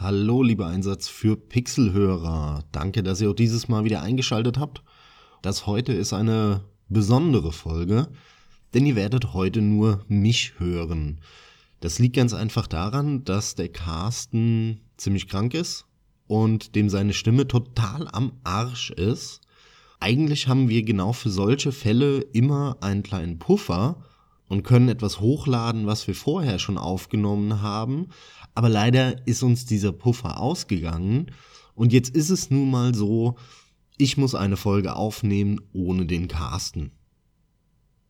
Hallo, lieber Einsatz für Pixelhörer. Danke, dass ihr auch dieses Mal wieder eingeschaltet habt. Das heute ist eine besondere Folge, denn ihr werdet heute nur mich hören. Das liegt ganz einfach daran, dass der Carsten ziemlich krank ist und dem seine Stimme total am Arsch ist. Eigentlich haben wir genau für solche Fälle immer einen kleinen Puffer und können etwas hochladen, was wir vorher schon aufgenommen haben. Aber leider ist uns dieser Puffer ausgegangen. Und jetzt ist es nun mal so, ich muss eine Folge aufnehmen ohne den Carsten.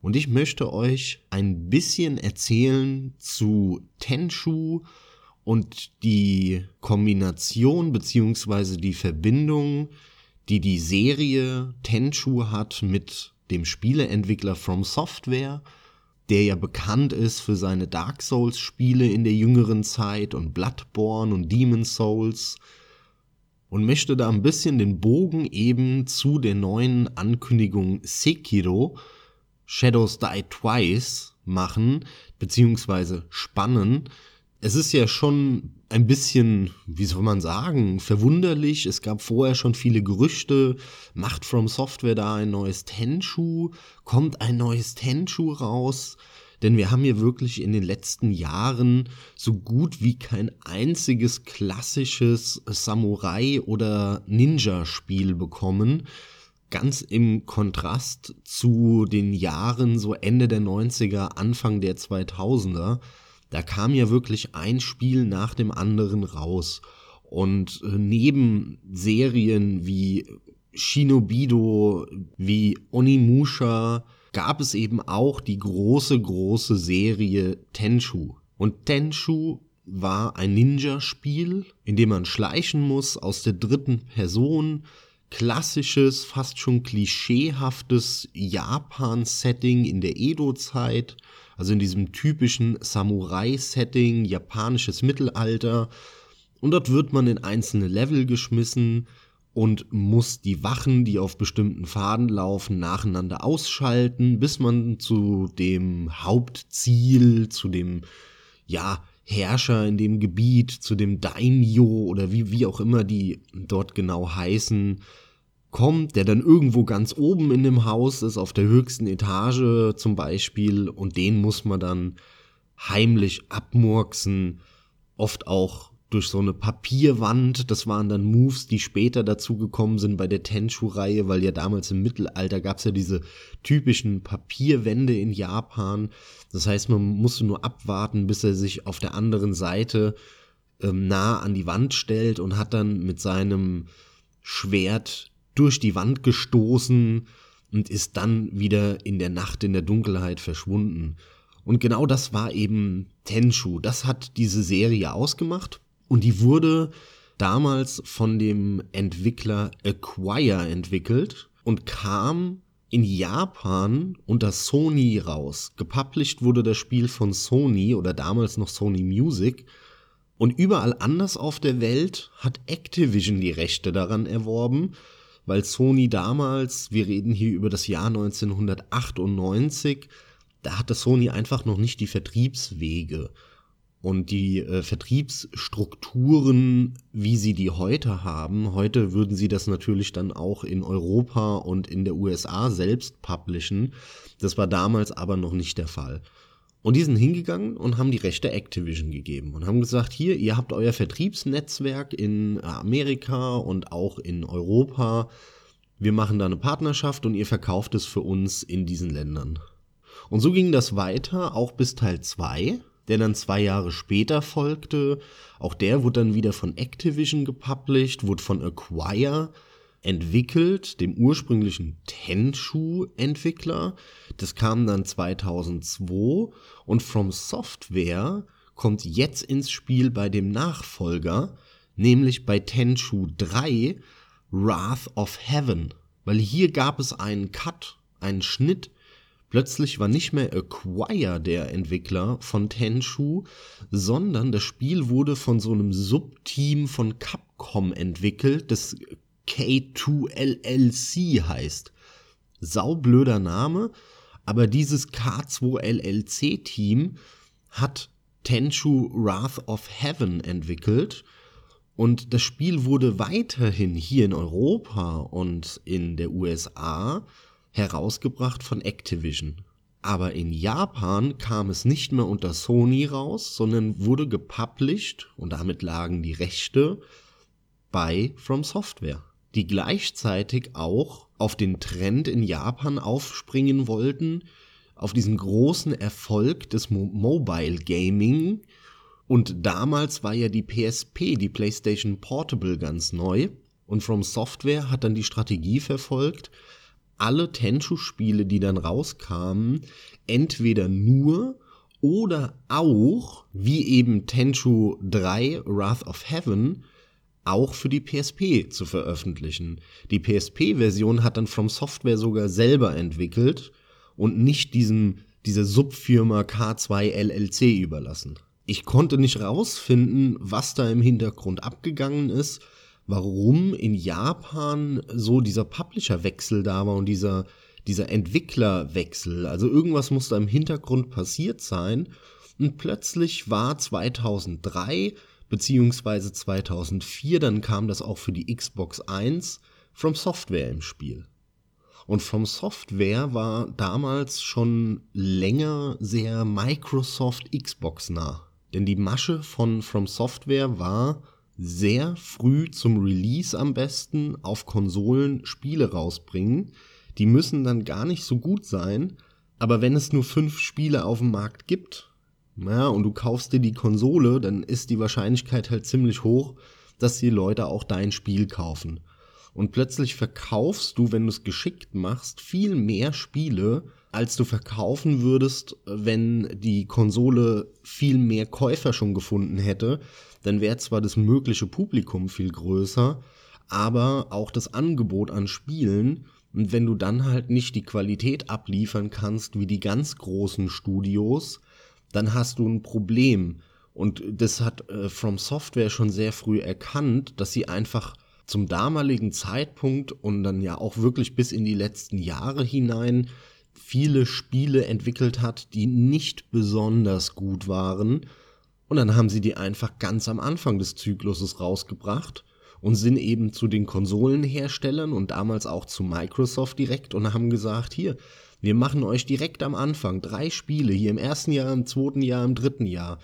Und ich möchte euch ein bisschen erzählen zu Tenshu und die Kombination beziehungsweise die Verbindung, die die Serie Tenshu hat mit dem Spieleentwickler From Software der ja bekannt ist für seine Dark Souls Spiele in der jüngeren Zeit und Bloodborne und Demon Souls und möchte da ein bisschen den Bogen eben zu der neuen Ankündigung Sekiro Shadows Die Twice machen, beziehungsweise spannen. Es ist ja schon ein bisschen, wie soll man sagen, verwunderlich. Es gab vorher schon viele Gerüchte. Macht From Software da ein neues Tenshu? Kommt ein neues Tenshu raus? Denn wir haben hier wirklich in den letzten Jahren so gut wie kein einziges klassisches Samurai- oder Ninja-Spiel bekommen. Ganz im Kontrast zu den Jahren so Ende der 90er, Anfang der 2000er da kam ja wirklich ein Spiel nach dem anderen raus. Und äh, neben Serien wie Shinobido, wie Onimusha, gab es eben auch die große, große Serie Tenshu. Und Tenshu war ein Ninja-Spiel, in dem man schleichen muss aus der dritten Person. Klassisches, fast schon klischeehaftes Japan-Setting in der Edo-Zeit also in diesem typischen Samurai-Setting, japanisches Mittelalter. Und dort wird man in einzelne Level geschmissen und muss die Wachen, die auf bestimmten Pfaden laufen, nacheinander ausschalten, bis man zu dem Hauptziel, zu dem, ja, Herrscher in dem Gebiet, zu dem Daimyo oder wie, wie auch immer die dort genau heißen, kommt, der dann irgendwo ganz oben in dem Haus ist, auf der höchsten Etage zum Beispiel, und den muss man dann heimlich abmurksen, oft auch durch so eine Papierwand. Das waren dann Moves, die später dazugekommen sind bei der Tenshu-Reihe, weil ja damals im Mittelalter gab's ja diese typischen Papierwände in Japan. Das heißt, man musste nur abwarten, bis er sich auf der anderen Seite ähm, nah an die Wand stellt und hat dann mit seinem Schwert durch die Wand gestoßen und ist dann wieder in der Nacht in der Dunkelheit verschwunden. Und genau das war eben Tenshu. Das hat diese Serie ausgemacht und die wurde damals von dem Entwickler Acquire entwickelt und kam in Japan unter Sony raus. Gepublished wurde das Spiel von Sony oder damals noch Sony Music. Und überall anders auf der Welt hat Activision die Rechte daran erworben weil Sony damals, wir reden hier über das Jahr 1998, da hatte Sony einfach noch nicht die Vertriebswege und die äh, Vertriebsstrukturen, wie sie die heute haben. Heute würden sie das natürlich dann auch in Europa und in der USA selbst publishen. Das war damals aber noch nicht der Fall. Und die sind hingegangen und haben die Rechte Activision gegeben und haben gesagt, hier, ihr habt euer Vertriebsnetzwerk in Amerika und auch in Europa. Wir machen da eine Partnerschaft und ihr verkauft es für uns in diesen Ländern. Und so ging das weiter, auch bis Teil 2, der dann zwei Jahre später folgte. Auch der wurde dann wieder von Activision gepublished, wurde von Acquire entwickelt, dem ursprünglichen Tenshu-Entwickler. Das kam dann 2002 und From Software kommt jetzt ins Spiel bei dem Nachfolger, nämlich bei Tenshu 3 Wrath of Heaven. Weil hier gab es einen Cut, einen Schnitt. Plötzlich war nicht mehr Acquire der Entwickler von Tenshu, sondern das Spiel wurde von so einem Subteam von Capcom entwickelt, das K2LLC heißt. Saublöder Name, aber dieses K2LLC-Team hat Tenchu Wrath of Heaven entwickelt Und das Spiel wurde weiterhin hier in Europa und in der USA herausgebracht von Activision. Aber in Japan kam es nicht mehr unter Sony raus, sondern wurde gepublished und damit lagen die Rechte bei From Software, die gleichzeitig auch auf den Trend in Japan aufspringen wollten, auf diesen großen Erfolg des Mo Mobile Gaming. Und damals war ja die PSP, die PlayStation Portable, ganz neu. Und From Software hat dann die Strategie verfolgt, alle Tenchu-Spiele, die dann rauskamen, entweder nur oder auch, wie eben Tenchu 3 Wrath of Heaven, auch für die PSP zu veröffentlichen. Die PSP-Version hat dann From Software sogar selber entwickelt und nicht diesem, dieser Subfirma K2 LLC überlassen. Ich konnte nicht rausfinden, was da im Hintergrund abgegangen ist, warum in Japan so dieser Publisher-Wechsel da war und dieser, dieser Entwicklerwechsel. Also irgendwas muss da im Hintergrund passiert sein. Und plötzlich war 2003 beziehungsweise 2004, dann kam das auch für die Xbox 1, From Software im Spiel. Und From Software war damals schon länger sehr Microsoft Xbox nah. Denn die Masche von From Software war, sehr früh zum Release am besten auf Konsolen Spiele rausbringen. Die müssen dann gar nicht so gut sein, aber wenn es nur fünf Spiele auf dem Markt gibt, ja, und du kaufst dir die Konsole, dann ist die Wahrscheinlichkeit halt ziemlich hoch, dass die Leute auch dein Spiel kaufen. Und plötzlich verkaufst du, wenn du es geschickt machst, viel mehr Spiele, als du verkaufen würdest, wenn die Konsole viel mehr Käufer schon gefunden hätte, dann wäre zwar das mögliche Publikum viel größer, aber auch das Angebot an Spielen. Und wenn du dann halt nicht die Qualität abliefern kannst wie die ganz großen Studios, dann hast du ein Problem. Und das hat äh, From Software schon sehr früh erkannt, dass sie einfach zum damaligen Zeitpunkt und dann ja auch wirklich bis in die letzten Jahre hinein viele Spiele entwickelt hat, die nicht besonders gut waren. Und dann haben sie die einfach ganz am Anfang des Zykluses rausgebracht und sind eben zu den Konsolenherstellern und damals auch zu Microsoft direkt und haben gesagt, hier, wir machen euch direkt am Anfang drei Spiele, hier im ersten Jahr, im zweiten Jahr, im dritten Jahr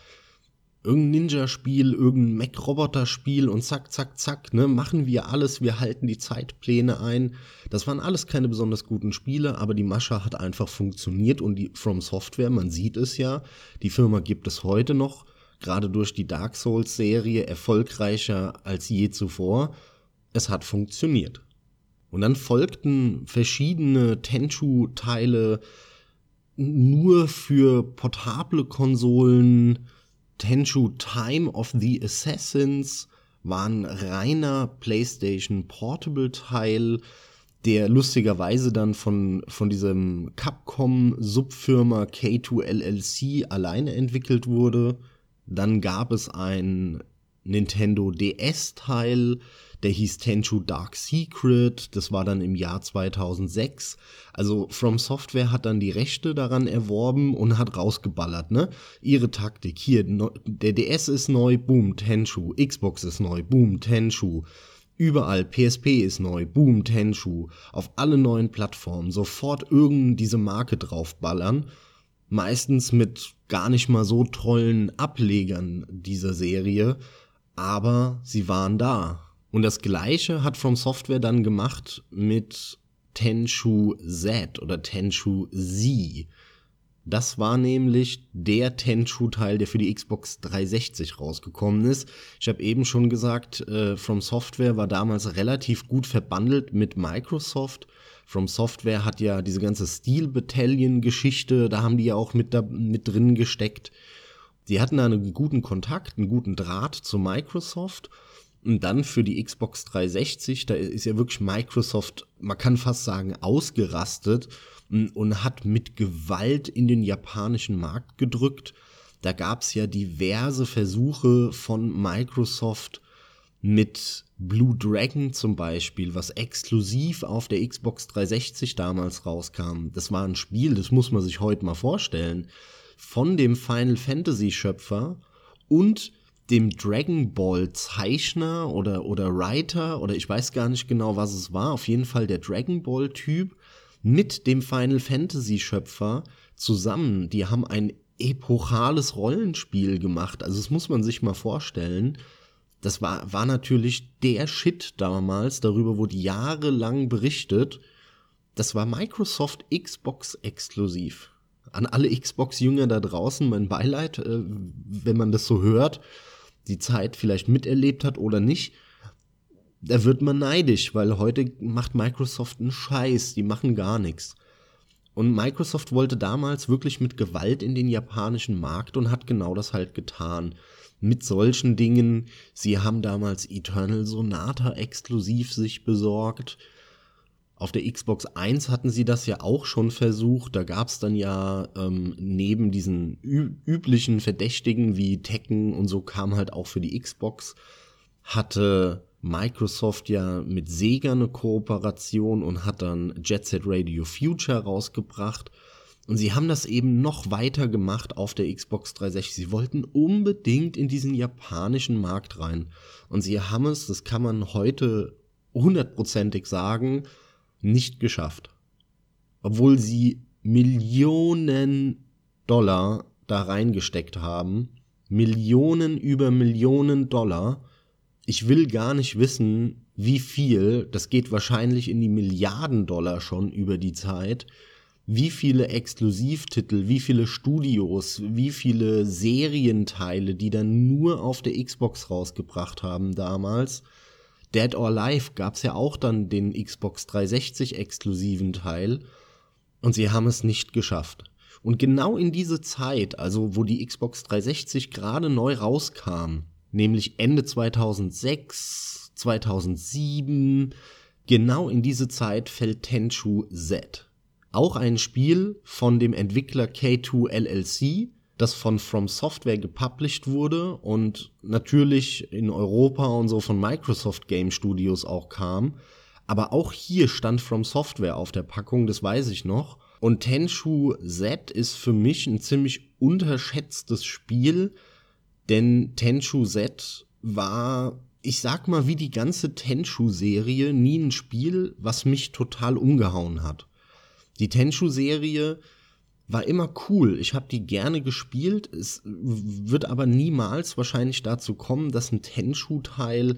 irgendein Ninja-Spiel, irgendein Mac-Roboter-Spiel und zack, zack, zack, ne, machen wir alles, wir halten die Zeitpläne ein. Das waren alles keine besonders guten Spiele, aber die Mascha hat einfach funktioniert und die From Software, man sieht es ja, die Firma gibt es heute noch, gerade durch die Dark Souls-Serie erfolgreicher als je zuvor. Es hat funktioniert. Und dann folgten verschiedene Tenchu-Teile nur für portable Konsolen, Tenchu Time of the Assassins war ein reiner PlayStation Portable Teil, der lustigerweise dann von, von diesem Capcom-Subfirma K2 LLC alleine entwickelt wurde. Dann gab es ein Nintendo DS-Teil, der hieß Tenchu Dark Secret, das war dann im Jahr 2006. Also From Software hat dann die Rechte daran erworben und hat rausgeballert, ne? Ihre Taktik, hier, der DS ist neu, boom, Tenchu, Xbox ist neu, boom, Tenchu. Überall, PSP ist neu, boom, Tenchu. Auf alle neuen Plattformen sofort irgend diese Marke draufballern. Meistens mit gar nicht mal so tollen Ablegern dieser Serie, aber sie waren da und das gleiche hat From Software dann gemacht mit Tenshu Z oder Tenshu Z. Das war nämlich der Tenshu-Teil, der für die Xbox 360 rausgekommen ist. Ich habe eben schon gesagt, äh, From Software war damals relativ gut verbandelt mit Microsoft. From Software hat ja diese ganze Steel Battalion-Geschichte, da haben die ja auch mit, da, mit drin gesteckt. Die hatten da einen guten Kontakt, einen guten Draht zu Microsoft und dann für die Xbox 360, da ist ja wirklich Microsoft, man kann fast sagen, ausgerastet und hat mit Gewalt in den japanischen Markt gedrückt. Da gab es ja diverse Versuche von Microsoft mit Blue Dragon zum Beispiel, was exklusiv auf der Xbox 360 damals rauskam. Das war ein Spiel, das muss man sich heute mal vorstellen, von dem Final Fantasy Schöpfer und dem Dragon Ball Zeichner oder, oder Writer oder ich weiß gar nicht genau, was es war. Auf jeden Fall der Dragon Ball Typ mit dem Final Fantasy Schöpfer zusammen. Die haben ein epochales Rollenspiel gemacht. Also das muss man sich mal vorstellen. Das war, war natürlich der Shit damals. Darüber wurde jahrelang berichtet. Das war Microsoft Xbox exklusiv. An alle Xbox-Jünger da draußen mein Beileid, äh, wenn man das so hört, die Zeit vielleicht miterlebt hat oder nicht. Da wird man neidisch, weil heute macht Microsoft einen Scheiß, die machen gar nichts. Und Microsoft wollte damals wirklich mit Gewalt in den japanischen Markt und hat genau das halt getan. Mit solchen Dingen, sie haben damals Eternal Sonata exklusiv sich besorgt. Auf der Xbox 1 hatten sie das ja auch schon versucht. Da gab es dann ja ähm, neben diesen üblichen Verdächtigen wie Tekken und so kam halt auch für die Xbox, hatte Microsoft ja mit Sega eine Kooperation und hat dann Jet Set Radio Future rausgebracht. Und sie haben das eben noch weiter gemacht auf der Xbox 360. Sie wollten unbedingt in diesen japanischen Markt rein. Und sie haben es, das kann man heute hundertprozentig sagen, nicht geschafft. Obwohl sie Millionen Dollar da reingesteckt haben. Millionen über Millionen Dollar ich will gar nicht wissen, wie viel, das geht wahrscheinlich in die Milliarden Dollar schon über die Zeit, wie viele Exklusivtitel, wie viele Studios, wie viele Serienteile, die dann nur auf der Xbox rausgebracht haben damals. Dead or Alive gab's ja auch dann den Xbox 360 exklusiven Teil und sie haben es nicht geschafft. Und genau in diese Zeit, also wo die Xbox 360 gerade neu rauskam, nämlich Ende 2006, 2007. Genau in diese Zeit fällt Tenchu Z. Auch ein Spiel von dem Entwickler K2 LLC, das von From Software gepublished wurde und natürlich in Europa und so von Microsoft Game Studios auch kam. Aber auch hier stand From Software auf der Packung, das weiß ich noch. Und Tenchu Z ist für mich ein ziemlich unterschätztes Spiel, denn Tenchu Z war, ich sag mal, wie die ganze Tenchu-Serie nie ein Spiel, was mich total umgehauen hat. Die Tenchu-Serie war immer cool. Ich habe die gerne gespielt. Es wird aber niemals wahrscheinlich dazu kommen, dass ein Tenchu-Teil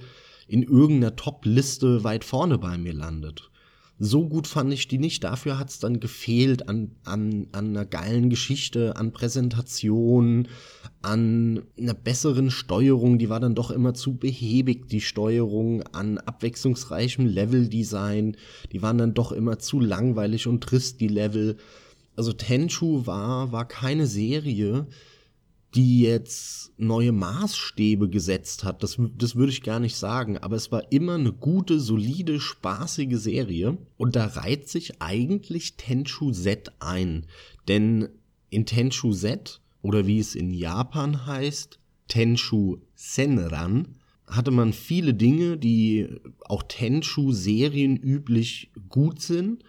in irgendeiner Top-Liste weit vorne bei mir landet so gut fand ich die nicht. Dafür hat es dann gefehlt an, an, an einer geilen Geschichte, an Präsentation, an einer besseren Steuerung. Die war dann doch immer zu behäbig, die Steuerung, an abwechslungsreichem Leveldesign. Die waren dann doch immer zu langweilig und trist, die Level. Also Tenchu war, war keine Serie, die jetzt neue Maßstäbe gesetzt hat. Das, das würde ich gar nicht sagen, aber es war immer eine gute, solide, spaßige Serie. Und da reiht sich eigentlich Tenchu Z ein. Denn in Tenchu Z, oder wie es in Japan heißt, Tenchu Senran, hatte man viele Dinge, die auch Tenchu-Serien üblich gut sind,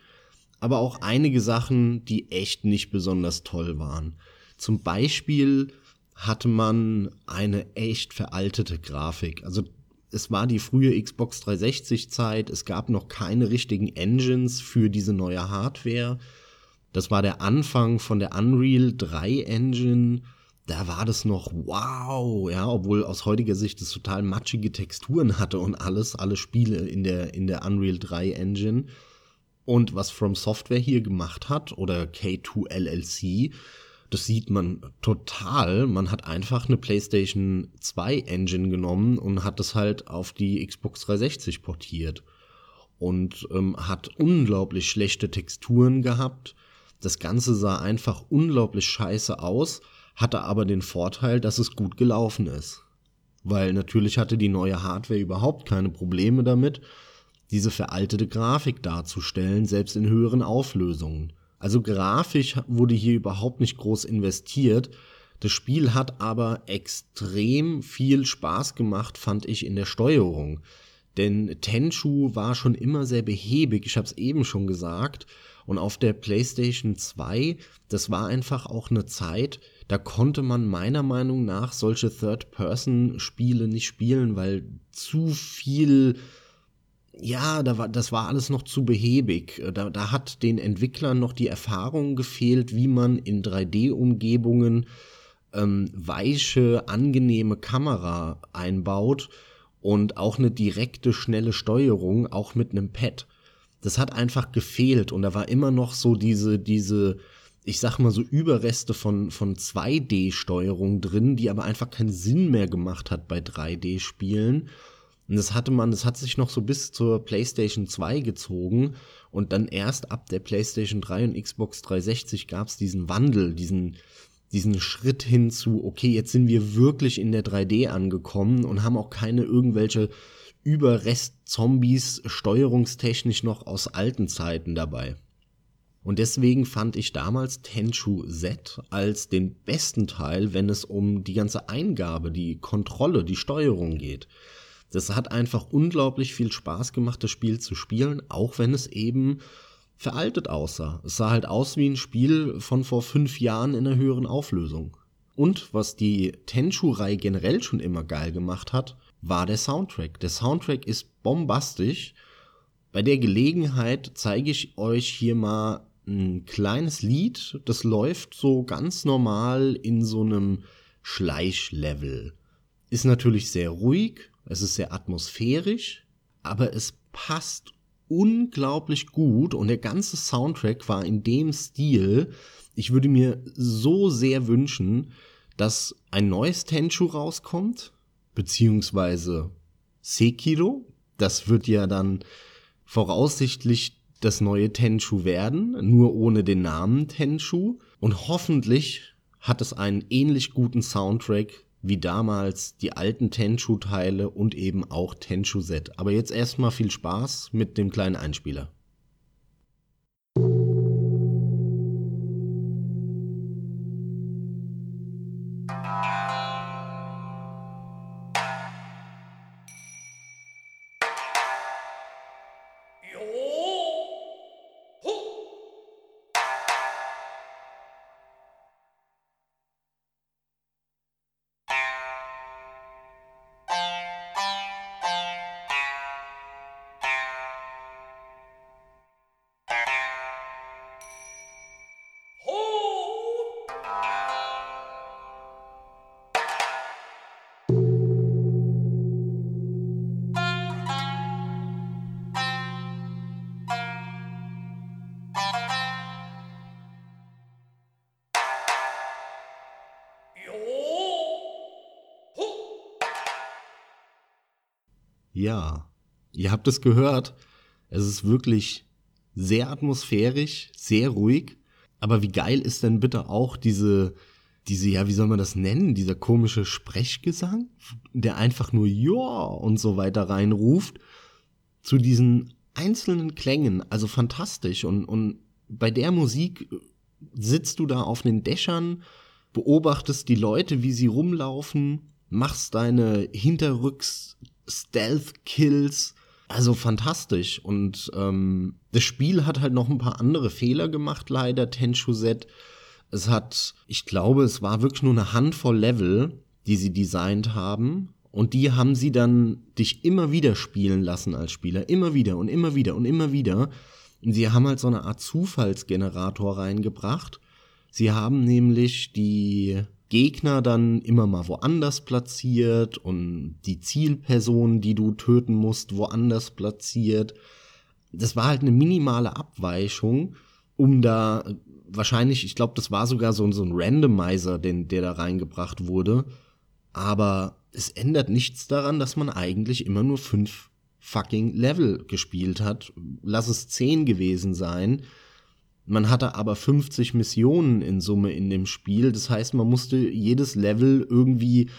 aber auch einige Sachen, die echt nicht besonders toll waren. Zum Beispiel hatte man eine echt veraltete Grafik. Also es war die frühe Xbox 360 Zeit, es gab noch keine richtigen Engines für diese neue Hardware. Das war der Anfang von der Unreal 3 Engine. Da war das noch wow, ja, obwohl aus heutiger Sicht es total matschige Texturen hatte und alles, alle Spiele in der, in der Unreal 3 Engine. Und was From Software hier gemacht hat, oder K2 LLC, das sieht man total. Man hat einfach eine PlayStation 2 Engine genommen und hat das halt auf die Xbox 360 portiert. Und ähm, hat unglaublich schlechte Texturen gehabt. Das Ganze sah einfach unglaublich scheiße aus, hatte aber den Vorteil, dass es gut gelaufen ist. Weil natürlich hatte die neue Hardware überhaupt keine Probleme damit, diese veraltete Grafik darzustellen, selbst in höheren Auflösungen. Also grafisch wurde hier überhaupt nicht groß investiert. Das Spiel hat aber extrem viel Spaß gemacht, fand ich, in der Steuerung. Denn Tenchu war schon immer sehr behäbig, ich habe es eben schon gesagt. Und auf der PlayStation 2, das war einfach auch eine Zeit, da konnte man meiner Meinung nach solche Third-Person-Spiele nicht spielen, weil zu viel, ja, da war, das war alles noch zu behäbig. Da, da hat den Entwicklern noch die Erfahrung gefehlt, wie man in 3D-Umgebungen ähm, weiche, angenehme Kamera einbaut und auch eine direkte, schnelle Steuerung, auch mit einem Pad. Das hat einfach gefehlt und da war immer noch so diese, diese, ich sag mal so Überreste von, von 2D-Steuerung drin, die aber einfach keinen Sinn mehr gemacht hat bei 3D-Spielen. Und das hatte man, das hat sich noch so bis zur PlayStation 2 gezogen und dann erst ab der PlayStation 3 und Xbox 360 gab es diesen Wandel, diesen, diesen Schritt hin zu, okay, jetzt sind wir wirklich in der 3D angekommen und haben auch keine irgendwelche Überrest-Zombies steuerungstechnisch noch aus alten Zeiten dabei. Und deswegen fand ich damals Tenchu Z als den besten Teil, wenn es um die ganze Eingabe, die Kontrolle, die Steuerung geht. Das hat einfach unglaublich viel Spaß gemacht, das Spiel zu spielen, auch wenn es eben veraltet aussah. Es sah halt aus wie ein Spiel von vor fünf Jahren in einer höheren Auflösung. Und was die Tenchu-Reihe generell schon immer geil gemacht hat, war der Soundtrack. Der Soundtrack ist bombastisch. Bei der Gelegenheit zeige ich euch hier mal ein kleines Lied, das läuft so ganz normal in so einem Schleichlevel. Ist natürlich sehr ruhig, es ist sehr atmosphärisch, aber es passt unglaublich gut und der ganze Soundtrack war in dem Stil. Ich würde mir so sehr wünschen, dass ein neues Tenchu rauskommt, beziehungsweise Sekiro. Das wird ja dann voraussichtlich das neue Tenchu werden, nur ohne den Namen Tenchu. Und hoffentlich hat es einen ähnlich guten Soundtrack wie damals die alten Tenchu-Teile und eben auch Tenchu Z. Aber jetzt erstmal viel Spaß mit dem kleinen Einspieler. Ja, ihr habt es gehört. Es ist wirklich sehr atmosphärisch, sehr ruhig. Aber wie geil ist denn bitte auch diese, diese, ja, wie soll man das nennen? Dieser komische Sprechgesang, der einfach nur Ja und so weiter reinruft zu diesen einzelnen Klängen. Also fantastisch. Und, und bei der Musik sitzt du da auf den Dächern, beobachtest die Leute, wie sie rumlaufen, machst deine Hinterrücks Stealth-Kills. Also fantastisch. Und ähm, das Spiel hat halt noch ein paar andere Fehler gemacht, leider, Tenchu Z. Es hat, ich glaube, es war wirklich nur eine Handvoll Level, die sie designt haben. Und die haben sie dann dich immer wieder spielen lassen als Spieler. Immer wieder und immer wieder und immer wieder. Und sie haben halt so eine Art Zufallsgenerator reingebracht. Sie haben nämlich die Gegner dann immer mal woanders platziert und die Zielperson, die du töten musst, woanders platziert. Das war halt eine minimale Abweichung, um da wahrscheinlich, ich glaube, das war sogar so, so ein Randomizer, den, der da reingebracht wurde. Aber es ändert nichts daran, dass man eigentlich immer nur fünf fucking Level gespielt hat. Lass es zehn gewesen sein man hatte aber 50 Missionen in Summe in dem Spiel. Das heißt, man musste jedes Level irgendwie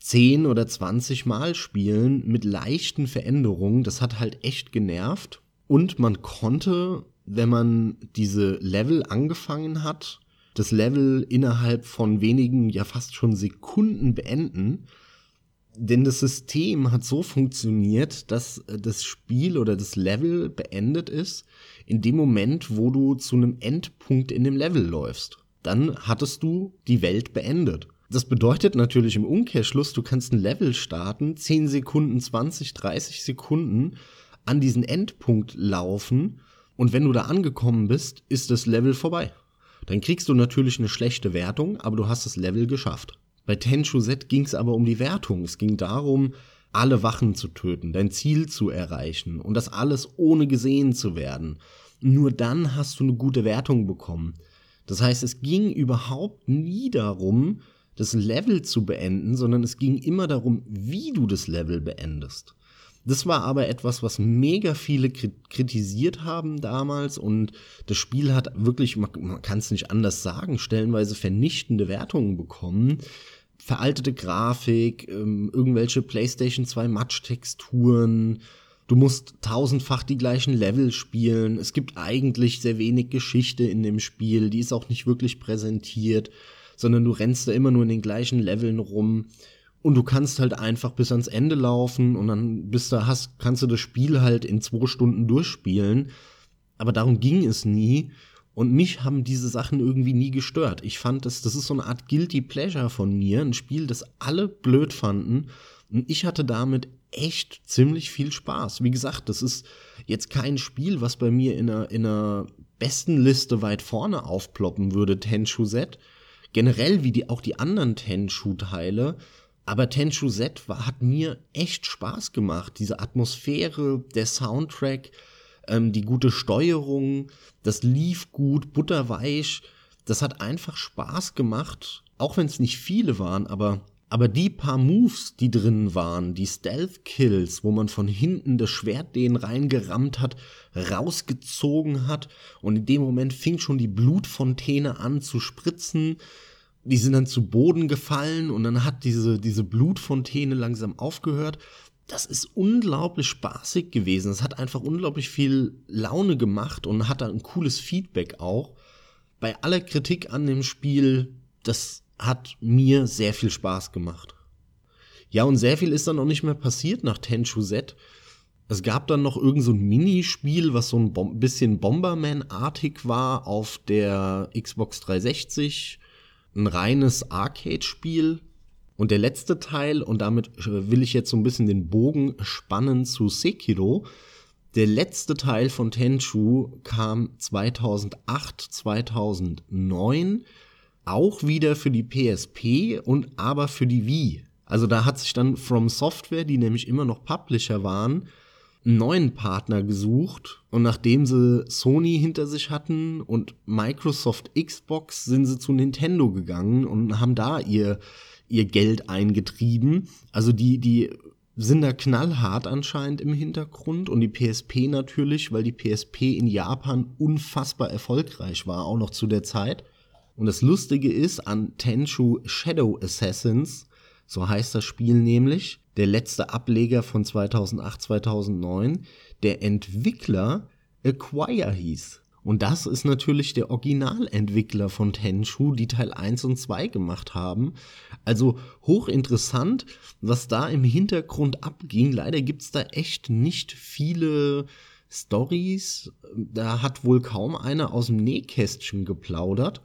10 oder 20 Mal spielen mit leichten Veränderungen. Das hat halt echt genervt. Und man konnte, wenn man diese Level angefangen hat, das Level innerhalb von wenigen, ja fast schon Sekunden beenden. Denn das System hat so funktioniert, dass das Spiel oder das Level beendet ist, in dem Moment, wo du zu einem Endpunkt in dem Level läufst. dann hattest du die Welt beendet. Das bedeutet natürlich im Umkehrschluss, du kannst ein Level starten, 10 Sekunden, 20, 30 Sekunden an diesen Endpunkt laufen und wenn du da angekommen bist, ist das Level vorbei. Dann kriegst du natürlich eine schlechte Wertung, aber du hast das Level geschafft. Bei Tenchu Z ging es aber um die Wertung. Es ging darum, alle Wachen zu töten, dein Ziel zu erreichen und das alles ohne gesehen zu werden. Nur dann hast du eine gute Wertung bekommen. Das heißt, es ging überhaupt nie darum, das Level zu beenden, sondern es ging immer darum, wie du das Level beendest. Das war aber etwas, was mega viele kritisiert haben damals und das Spiel hat wirklich, man kann es nicht anders sagen, stellenweise vernichtende Wertungen bekommen. Veraltete Grafik, ähm, irgendwelche PlayStation 2 Matsch-Texturen, Du musst tausendfach die gleichen Level spielen. Es gibt eigentlich sehr wenig Geschichte in dem Spiel. Die ist auch nicht wirklich präsentiert, sondern du rennst da immer nur in den gleichen Leveln rum. Und du kannst halt einfach bis ans Ende laufen und dann bist du hast, kannst du das Spiel halt in zwei Stunden durchspielen. Aber darum ging es nie. Und mich haben diese Sachen irgendwie nie gestört. Ich fand das, das ist so eine Art Guilty Pleasure von mir. Ein Spiel, das alle blöd fanden. Und ich hatte damit echt ziemlich viel Spaß. Wie gesagt, das ist jetzt kein Spiel, was bei mir in einer, in einer besten Liste weit vorne aufploppen würde, Tenshu Z. Generell wie die, auch die anderen Tenshu-Teile. Aber Tenshu Z war, hat mir echt Spaß gemacht. Diese Atmosphäre, der Soundtrack, ähm, die gute Steuerung, das lief gut, butterweich. Das hat einfach Spaß gemacht, auch wenn es nicht viele waren, aber aber die paar Moves, die drin waren, die Stealth-Kills, wo man von hinten das Schwert den reingerammt hat, rausgezogen hat und in dem Moment fing schon die Blutfontäne an zu spritzen. Die sind dann zu Boden gefallen und dann hat diese, diese Blutfontäne langsam aufgehört. Das ist unglaublich spaßig gewesen. Es hat einfach unglaublich viel Laune gemacht und hat ein cooles Feedback auch. Bei aller Kritik an dem Spiel, das hat mir sehr viel Spaß gemacht. Ja, und sehr viel ist dann noch nicht mehr passiert nach Tenchu Z. Es gab dann noch irgend so ein Minispiel, was so ein Bom bisschen Bomberman-artig war auf der Xbox 360. Ein reines Arcade-Spiel. Und der letzte Teil, und damit will ich jetzt so ein bisschen den Bogen spannen zu Sekiro. Der letzte Teil von Tenchu kam 2008, 2009 auch wieder für die PSP und aber für die Wii. Also da hat sich dann From Software, die nämlich immer noch Publisher waren, einen neuen Partner gesucht und nachdem sie Sony hinter sich hatten und Microsoft Xbox sind sie zu Nintendo gegangen und haben da ihr ihr Geld eingetrieben. Also die die sind da knallhart anscheinend im Hintergrund und die PSP natürlich, weil die PSP in Japan unfassbar erfolgreich war, auch noch zu der Zeit. Und das Lustige ist an Tenchu Shadow Assassins, so heißt das Spiel nämlich, der letzte Ableger von 2008, 2009, der Entwickler Acquire hieß. Und das ist natürlich der Originalentwickler von Tenchu, die Teil 1 und 2 gemacht haben. Also hochinteressant, was da im Hintergrund abging. Leider gibt's da echt nicht viele Stories. Da hat wohl kaum einer aus dem Nähkästchen geplaudert.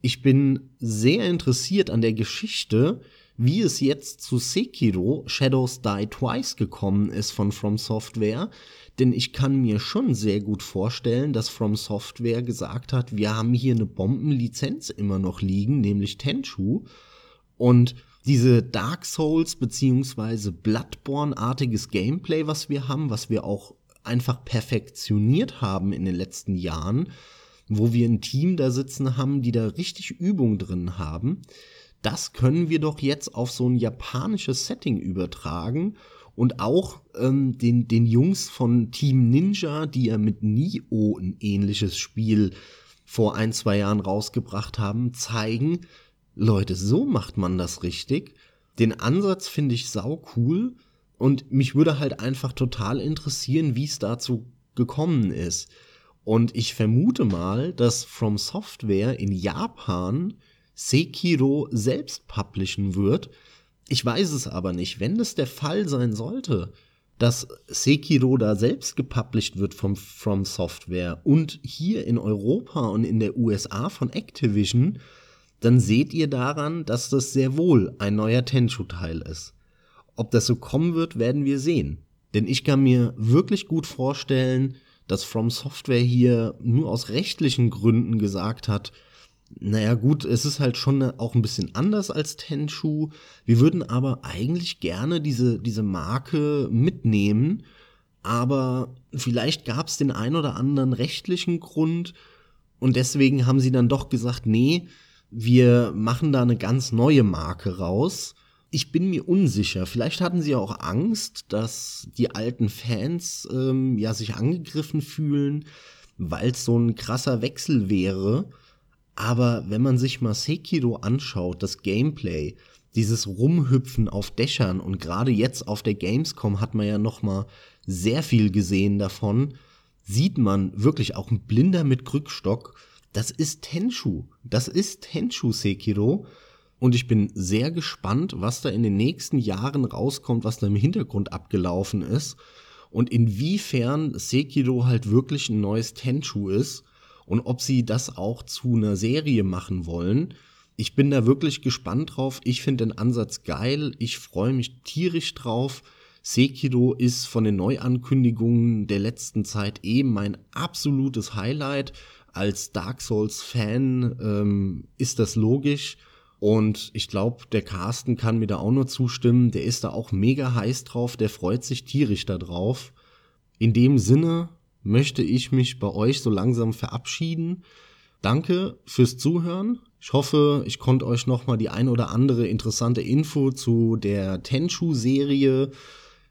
Ich bin sehr interessiert an der Geschichte, wie es jetzt zu Sekiro Shadows Die Twice gekommen ist von From Software, denn ich kann mir schon sehr gut vorstellen, dass From Software gesagt hat, wir haben hier eine Bombenlizenz immer noch liegen, nämlich Tenchu und diese Dark Souls beziehungsweise Bloodborne-artiges Gameplay, was wir haben, was wir auch einfach perfektioniert haben in den letzten Jahren, wo wir ein Team da sitzen haben, die da richtig Übung drin haben. Das können wir doch jetzt auf so ein japanisches Setting übertragen und auch ähm, den, den Jungs von Team Ninja, die ja mit Nio ein ähnliches Spiel vor ein, zwei Jahren rausgebracht haben, zeigen, Leute, so macht man das richtig. Den Ansatz finde ich sau cool und mich würde halt einfach total interessieren, wie es dazu gekommen ist. Und ich vermute mal, dass From Software in Japan Sekiro selbst publishen wird. Ich weiß es aber nicht. Wenn das der Fall sein sollte, dass Sekiro da selbst gepublished wird vom From Software und hier in Europa und in der USA von Activision, dann seht ihr daran, dass das sehr wohl ein neuer Tenchu-Teil ist. Ob das so kommen wird, werden wir sehen. Denn ich kann mir wirklich gut vorstellen, dass From Software hier nur aus rechtlichen Gründen gesagt hat, naja gut, es ist halt schon auch ein bisschen anders als Tenshu. Wir würden aber eigentlich gerne diese, diese Marke mitnehmen, aber vielleicht gab es den ein oder anderen rechtlichen Grund und deswegen haben sie dann doch gesagt, nee, wir machen da eine ganz neue Marke raus. Ich bin mir unsicher. Vielleicht hatten sie auch Angst, dass die alten Fans ähm, ja sich angegriffen fühlen, weil es so ein krasser Wechsel wäre. Aber wenn man sich mal Sekiro anschaut, das Gameplay, dieses Rumhüpfen auf Dächern und gerade jetzt auf der Gamescom hat man ja noch mal sehr viel gesehen davon, sieht man wirklich auch ein Blinder mit Krückstock, das ist Tenshu. Das ist Tenshu Sekiro. Und ich bin sehr gespannt, was da in den nächsten Jahren rauskommt, was da im Hintergrund abgelaufen ist und inwiefern Sekiro halt wirklich ein neues Tenshu ist und ob sie das auch zu einer Serie machen wollen. Ich bin da wirklich gespannt drauf. Ich finde den Ansatz geil. Ich freue mich tierisch drauf. Sekiro ist von den Neuankündigungen der letzten Zeit eben mein absolutes Highlight. Als Dark Souls-Fan ähm, ist das logisch. Und ich glaube, der Carsten kann mir da auch nur zustimmen. Der ist da auch mega heiß drauf. Der freut sich tierisch da drauf. In dem Sinne möchte ich mich bei euch so langsam verabschieden. Danke fürs Zuhören. Ich hoffe, ich konnte euch noch mal die ein oder andere interessante Info zu der Tenshu-Serie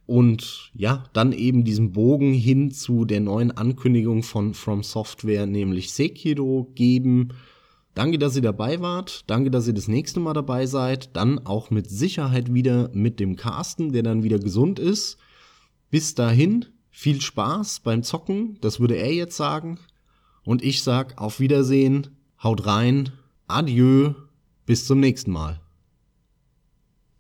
und ja, dann eben diesen Bogen hin zu der neuen Ankündigung von From Software, nämlich Sekiro, geben. Danke, dass ihr dabei wart. Danke, dass ihr das nächste Mal dabei seid. Dann auch mit Sicherheit wieder mit dem Carsten, der dann wieder gesund ist. Bis dahin, viel Spaß beim Zocken, das würde er jetzt sagen. Und ich sag auf Wiedersehen, haut rein, adieu, bis zum nächsten Mal.